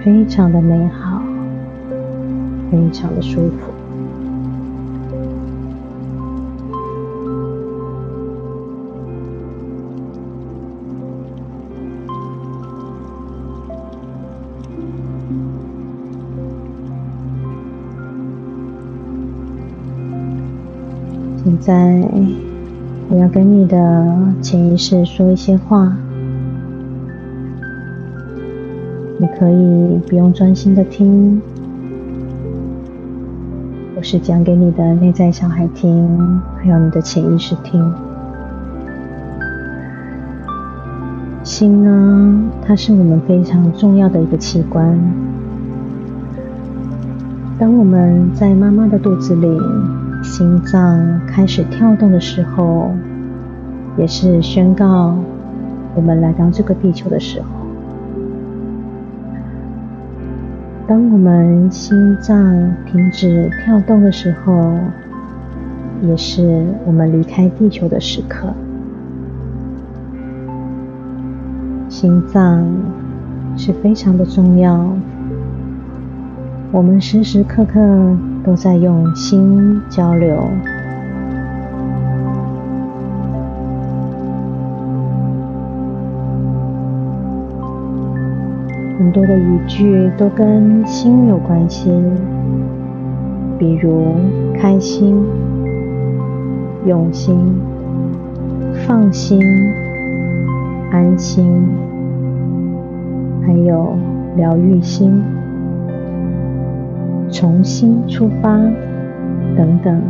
S1: 非常的美好，非常的舒服。在，我要跟你的潜意识说一些话。你可以不用专心的听，我是讲给你的内在小孩听，还有你的潜意识听。心呢，它是我们非常重要的一个器官。当我们在妈妈的肚子里。心脏开始跳动的时候，也是宣告我们来到这个地球的时候。当我们心脏停止跳动的时候，也是我们离开地球的时刻。心脏是非常的重要，我们时时刻刻。都在用心交流，很多的语句都跟心有关系，比如开心、用心、放心、安心，还有疗愈心。重新出发，等等，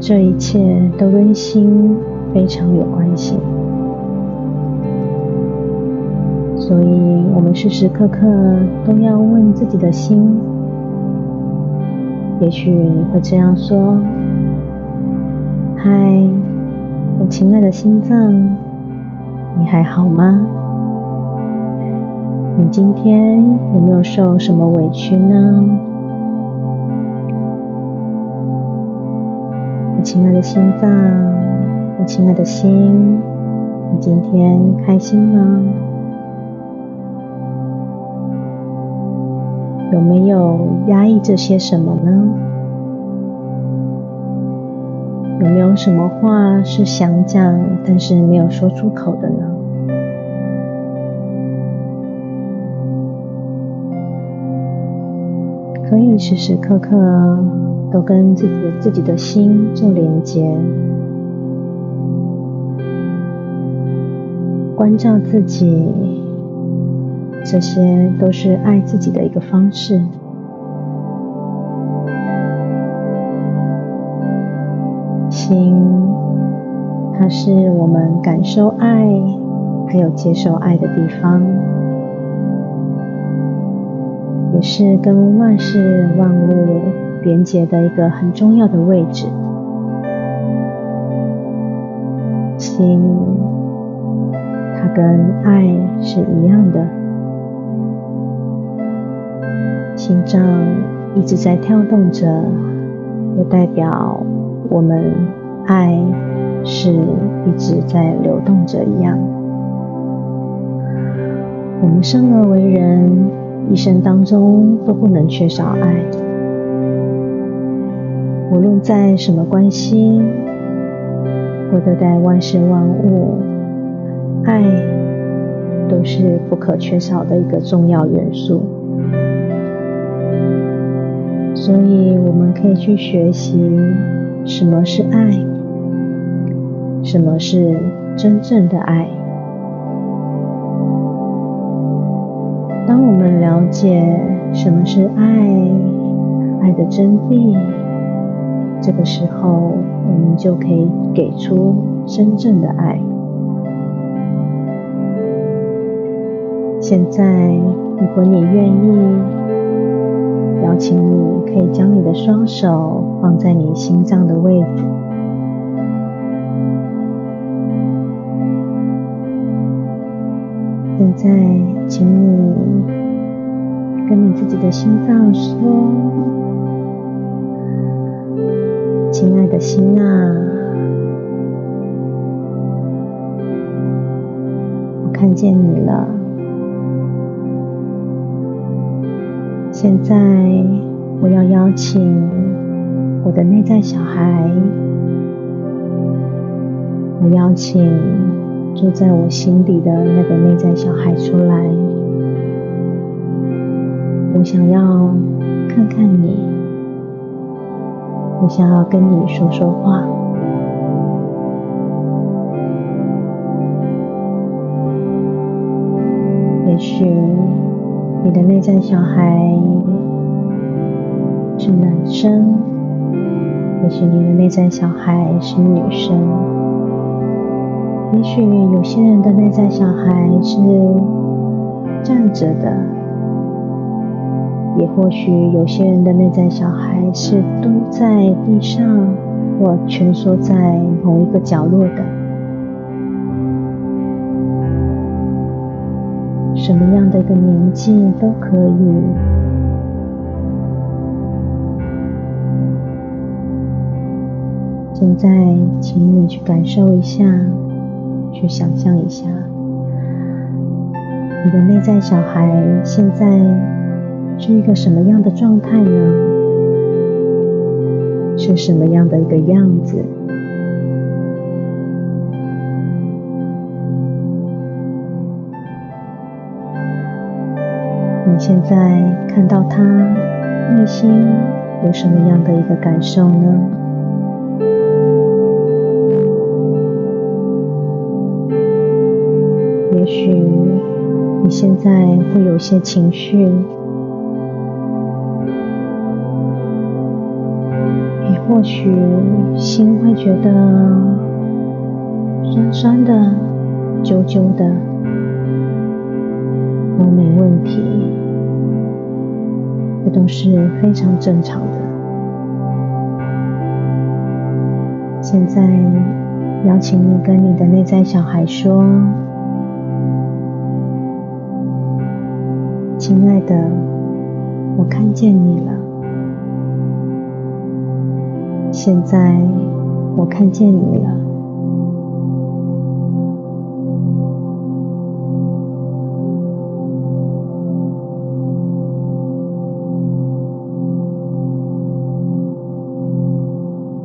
S1: 这一切都跟心非常有关系。所以，我们时时刻刻都要问自己的心。也许你会这样说：“嗨，我亲爱的心脏，你还好吗？”你今天有没有受什么委屈呢？我亲爱的心脏，我亲爱的心，你今天开心吗？有没有压抑着些什么呢？有没有什么话是想讲，但是没有说出口的呢？可以时时刻刻都跟自己自己的心做连接，关照自己，这些都是爱自己的一个方式。心，它是我们感受爱还有接受爱的地方。也是跟万事万物连接的一个很重要的位置。心，它跟爱是一样的。心脏一直在跳动着，也代表我们爱是一直在流动着一样。我们生而为人。一生当中都不能缺少爱，无论在什么关系，或者在万事万物，爱都是不可缺少的一个重要元素。所以，我们可以去学习什么是爱，什么是真正的爱。当我们了解什么是爱，爱的真谛，这个时候，我们就可以给出真正的爱。现在，如果你愿意，邀请你可以将你的双手放在你心脏的位置。现在，请你跟你自己的心脏说：“亲爱的心啊，我看见你了。现在，我要邀请我的内在小孩，我邀请。”住在我心底的那个内在小孩出来。我想要看看你，我想要跟你说说话。也许。你的内在小孩是男生，也许你的内在小孩是女生，也许有些人的内在小孩是站着的，也或许有些人的内在小孩是蹲在地上或蜷缩在某一个角落的。什么样的一个年纪都可以。现在，请你去感受一下，去想象一下，你的内在小孩现在是一个什么样的状态呢？是什么样的一个样子？你现在看到他内心有什么样的一个感受呢？你现在会有些情绪，你或许心会觉得酸酸的、揪揪的，都没问题。这都是非常正常的。现在，邀请你跟你的内在小孩说：“亲爱的，我看见你了。现在，我看见你了。”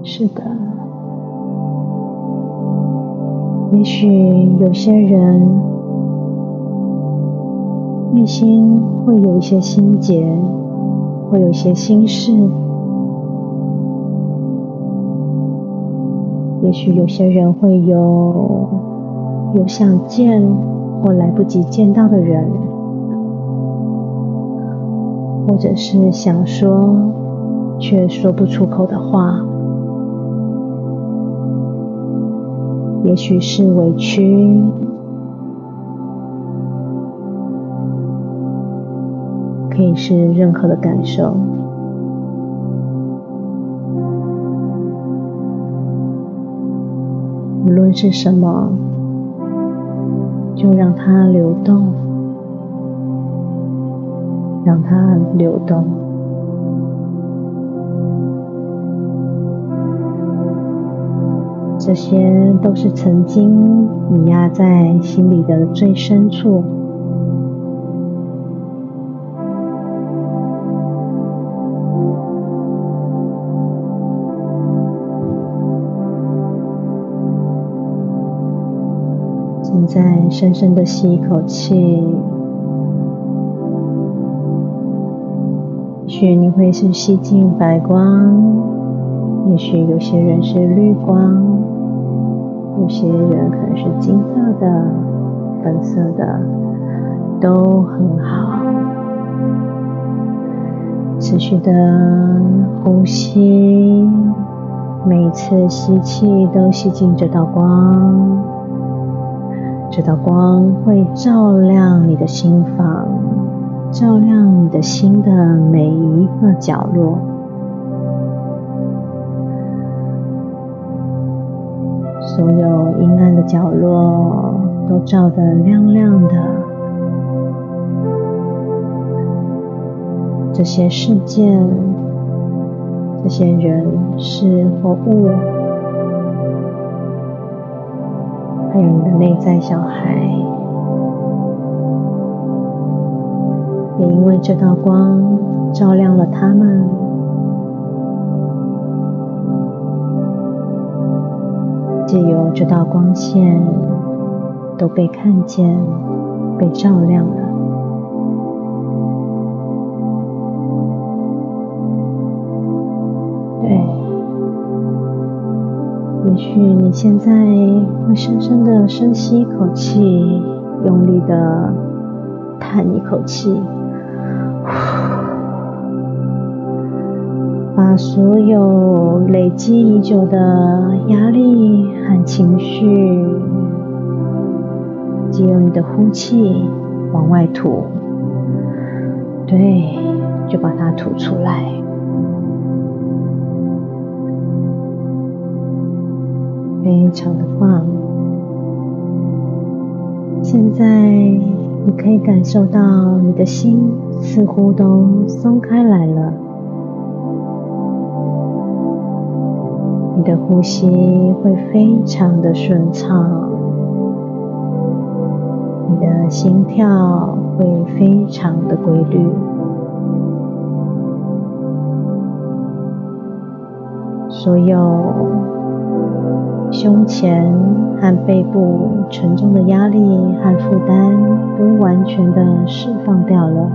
S1: 是的，也许有些人内心会有一些心结，会有一些心事；也许有些人会有有想见或来不及见到的人，或者是想说却说不出口的话。也许是委屈，可以是任何的感受，无论是什么，就让它流动，让它流动。这些都是曾经你压在心里的最深处。再，深深的吸一口气，也许你会是吸进白光，也许有些人是绿光。有些人可能是金色的、粉色的，都很好。持续的呼吸，每次吸气都吸进这道光，这道光会照亮你的心房，照亮你的心的每一个角落。所有阴暗的角落都照得亮亮的。这些事件、这些人事或物，还有你的内在小孩，也因为这道光照亮了他们，借由这道光线，都被看见、被照亮了。也许你现在会深深的深吸一口气，用力的叹一口气。把所有累积已久的压力和情绪，借由你的呼气往外吐，对，就把它吐出来，非常的棒。现在你可以感受到你的心似乎都松开来了。你的呼吸会非常的顺畅，你的心跳会非常的规律，所有胸前和背部沉重的压力和负担都完全的释放掉了，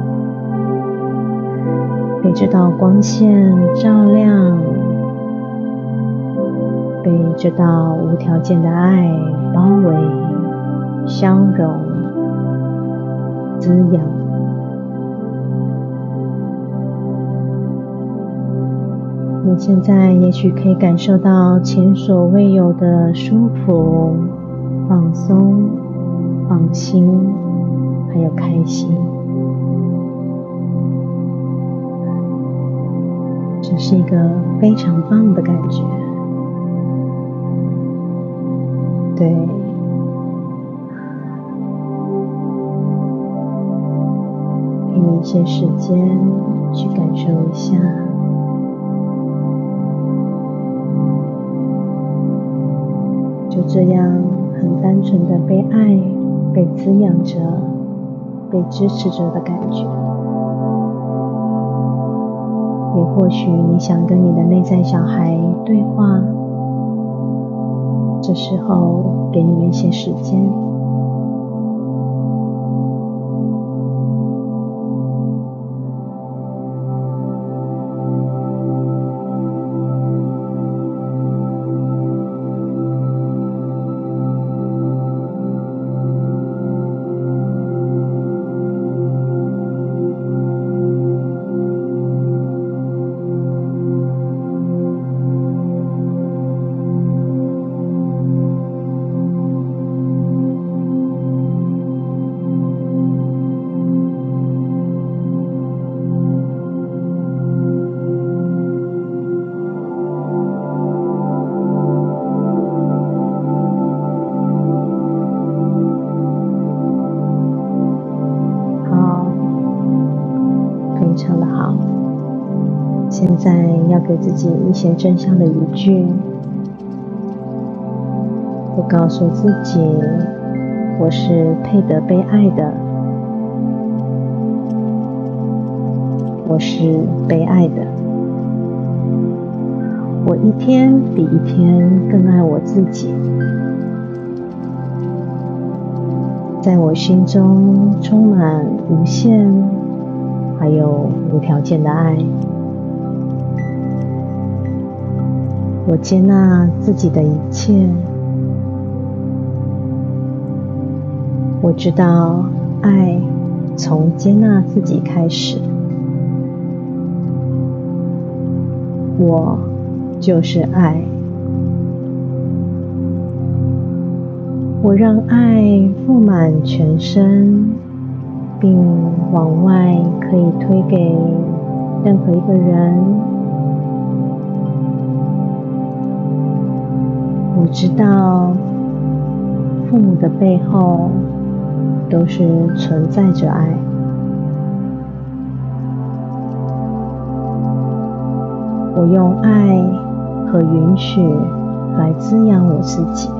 S1: 被这道光线照亮。被这道无条件的爱包围、消融、滋养。你现在也许可以感受到前所未有的舒服、放松、放心，还有开心。这是一个非常棒的感觉。对，给你一些时间去感受一下，这样很单纯的被爱、被滋养着、被支持着的感觉。也或许你想跟你的内在小孩对话。这时候，给你们一些时间。自己一些正向的语句，我告诉自己，我是配得被爱的，我是被爱的，我一天比一天更爱我自己，在我心中充满无限还有无条件的爱。我接纳自己的一切，我知道爱从接纳自己开始。我就是爱，我让爱覆满全身，并往外可以推给任何一个人。我知道，父母的背后都是存在着爱。我用爱和允许来滋养我自己。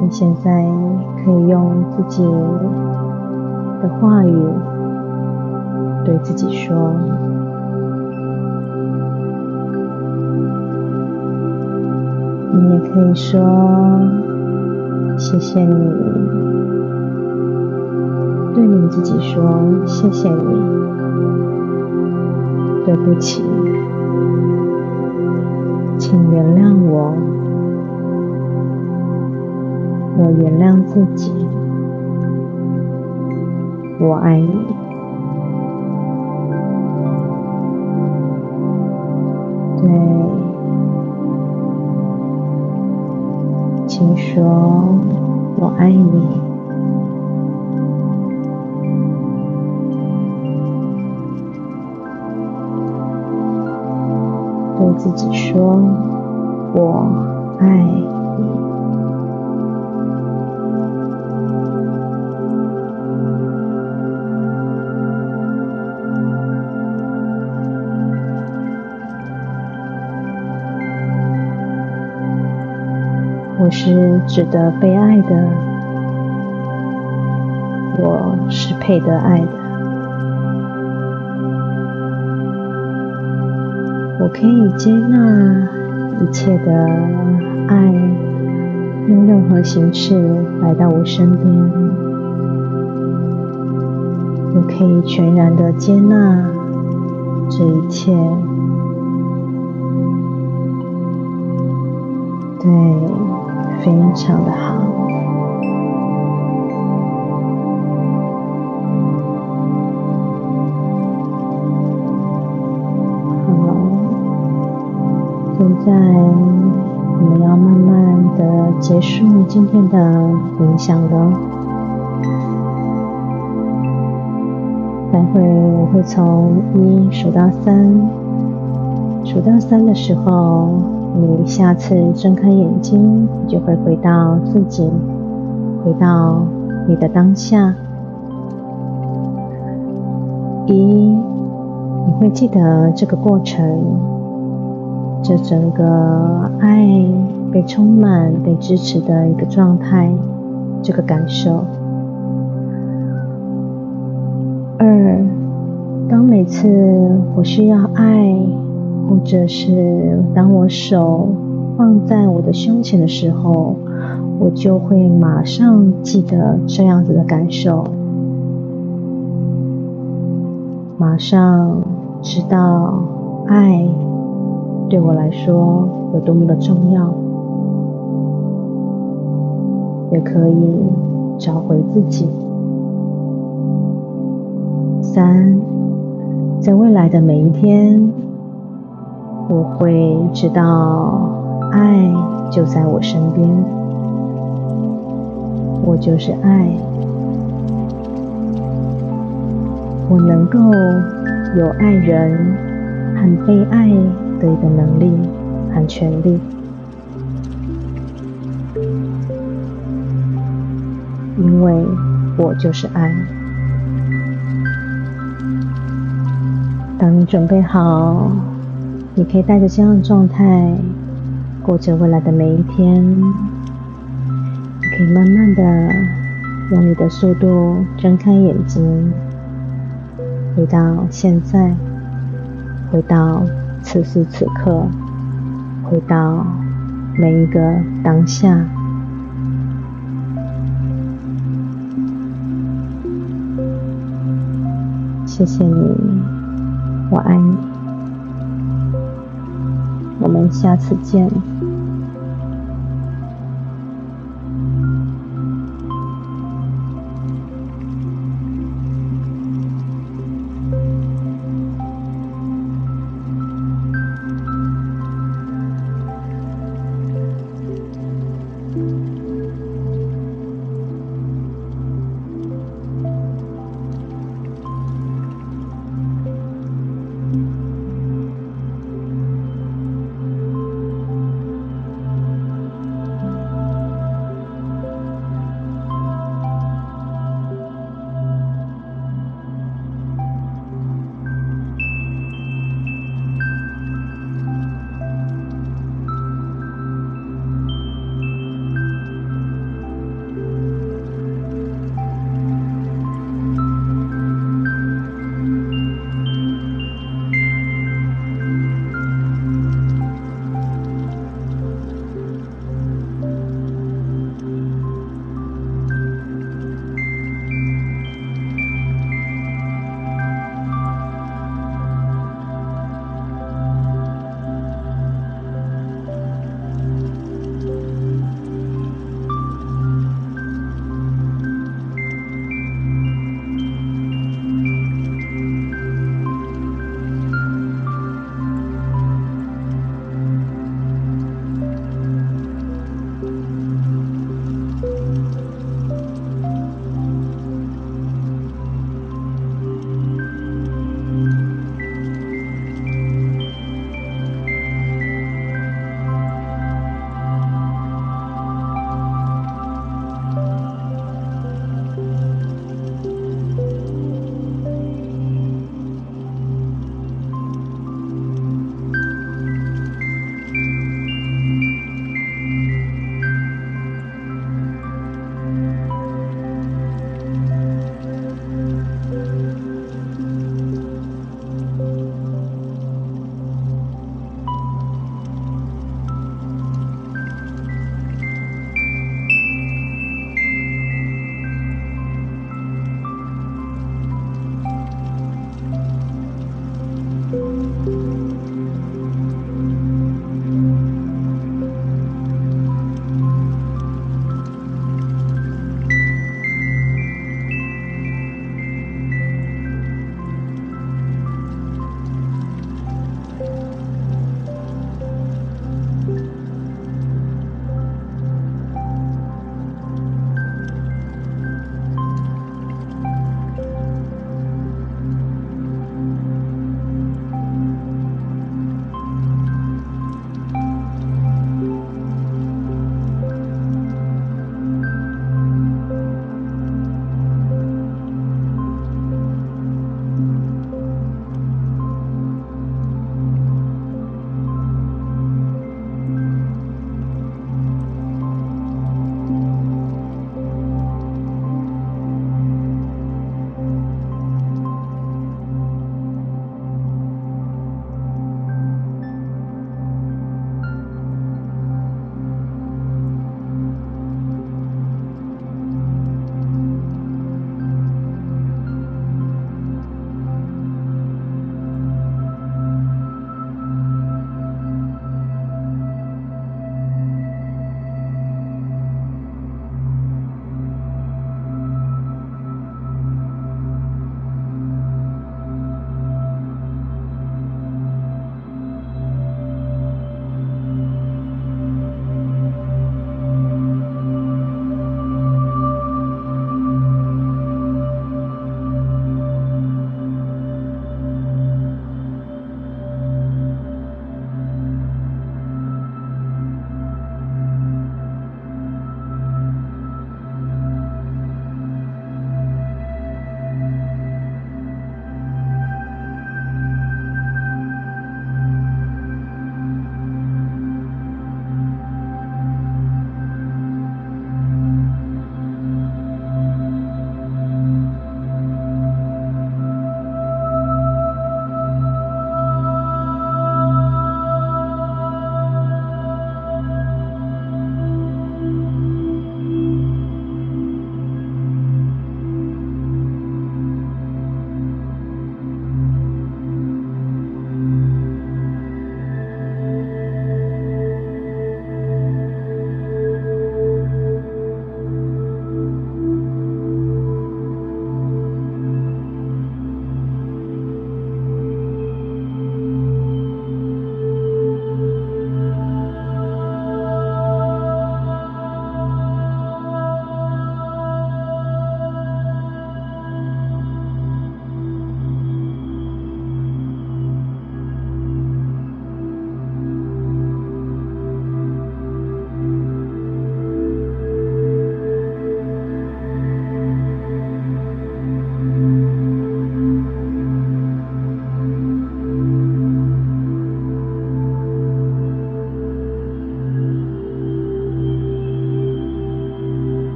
S1: 你现在可以用自己的话语对自己说。你也可以说：“谢谢你。”对你自己说：“谢谢你。”对不起，请原谅我。我原谅自己。我爱你。对。请说“我爱你”，对自己说“我爱是值得被爱的，我是配得爱的，我可以接纳一切的爱，用任何形式来到我身边，我可以全然的接纳这一切，对。非常的好，好，现在我们要慢慢的结束今天的冥想了。待会我会从一数到三，数到三的时候。你下次睁开眼睛，你就会回到自己，回到你的当下。一，你会记得这个过程，这整个爱被充满、被支持的一个状态，这个感受。二，当每次我需要爱。或者是当我手放在我的胸前的时候，我就会马上记得这样子的感受，马上知道爱对我来说有多么的重要，也可以找回自己。三，在未来的每一天。我会知道，爱就在我身边，我就是爱，我能够有爱人和被爱的一个能力和权利，因为我就是爱。当你准备好。你可以带着这样的状态过着未来的每一天。你可以慢慢的用你的速度睁开眼睛，回到现在，回到此时此刻，回到每一个当下。谢谢你，我爱你。我们下次见。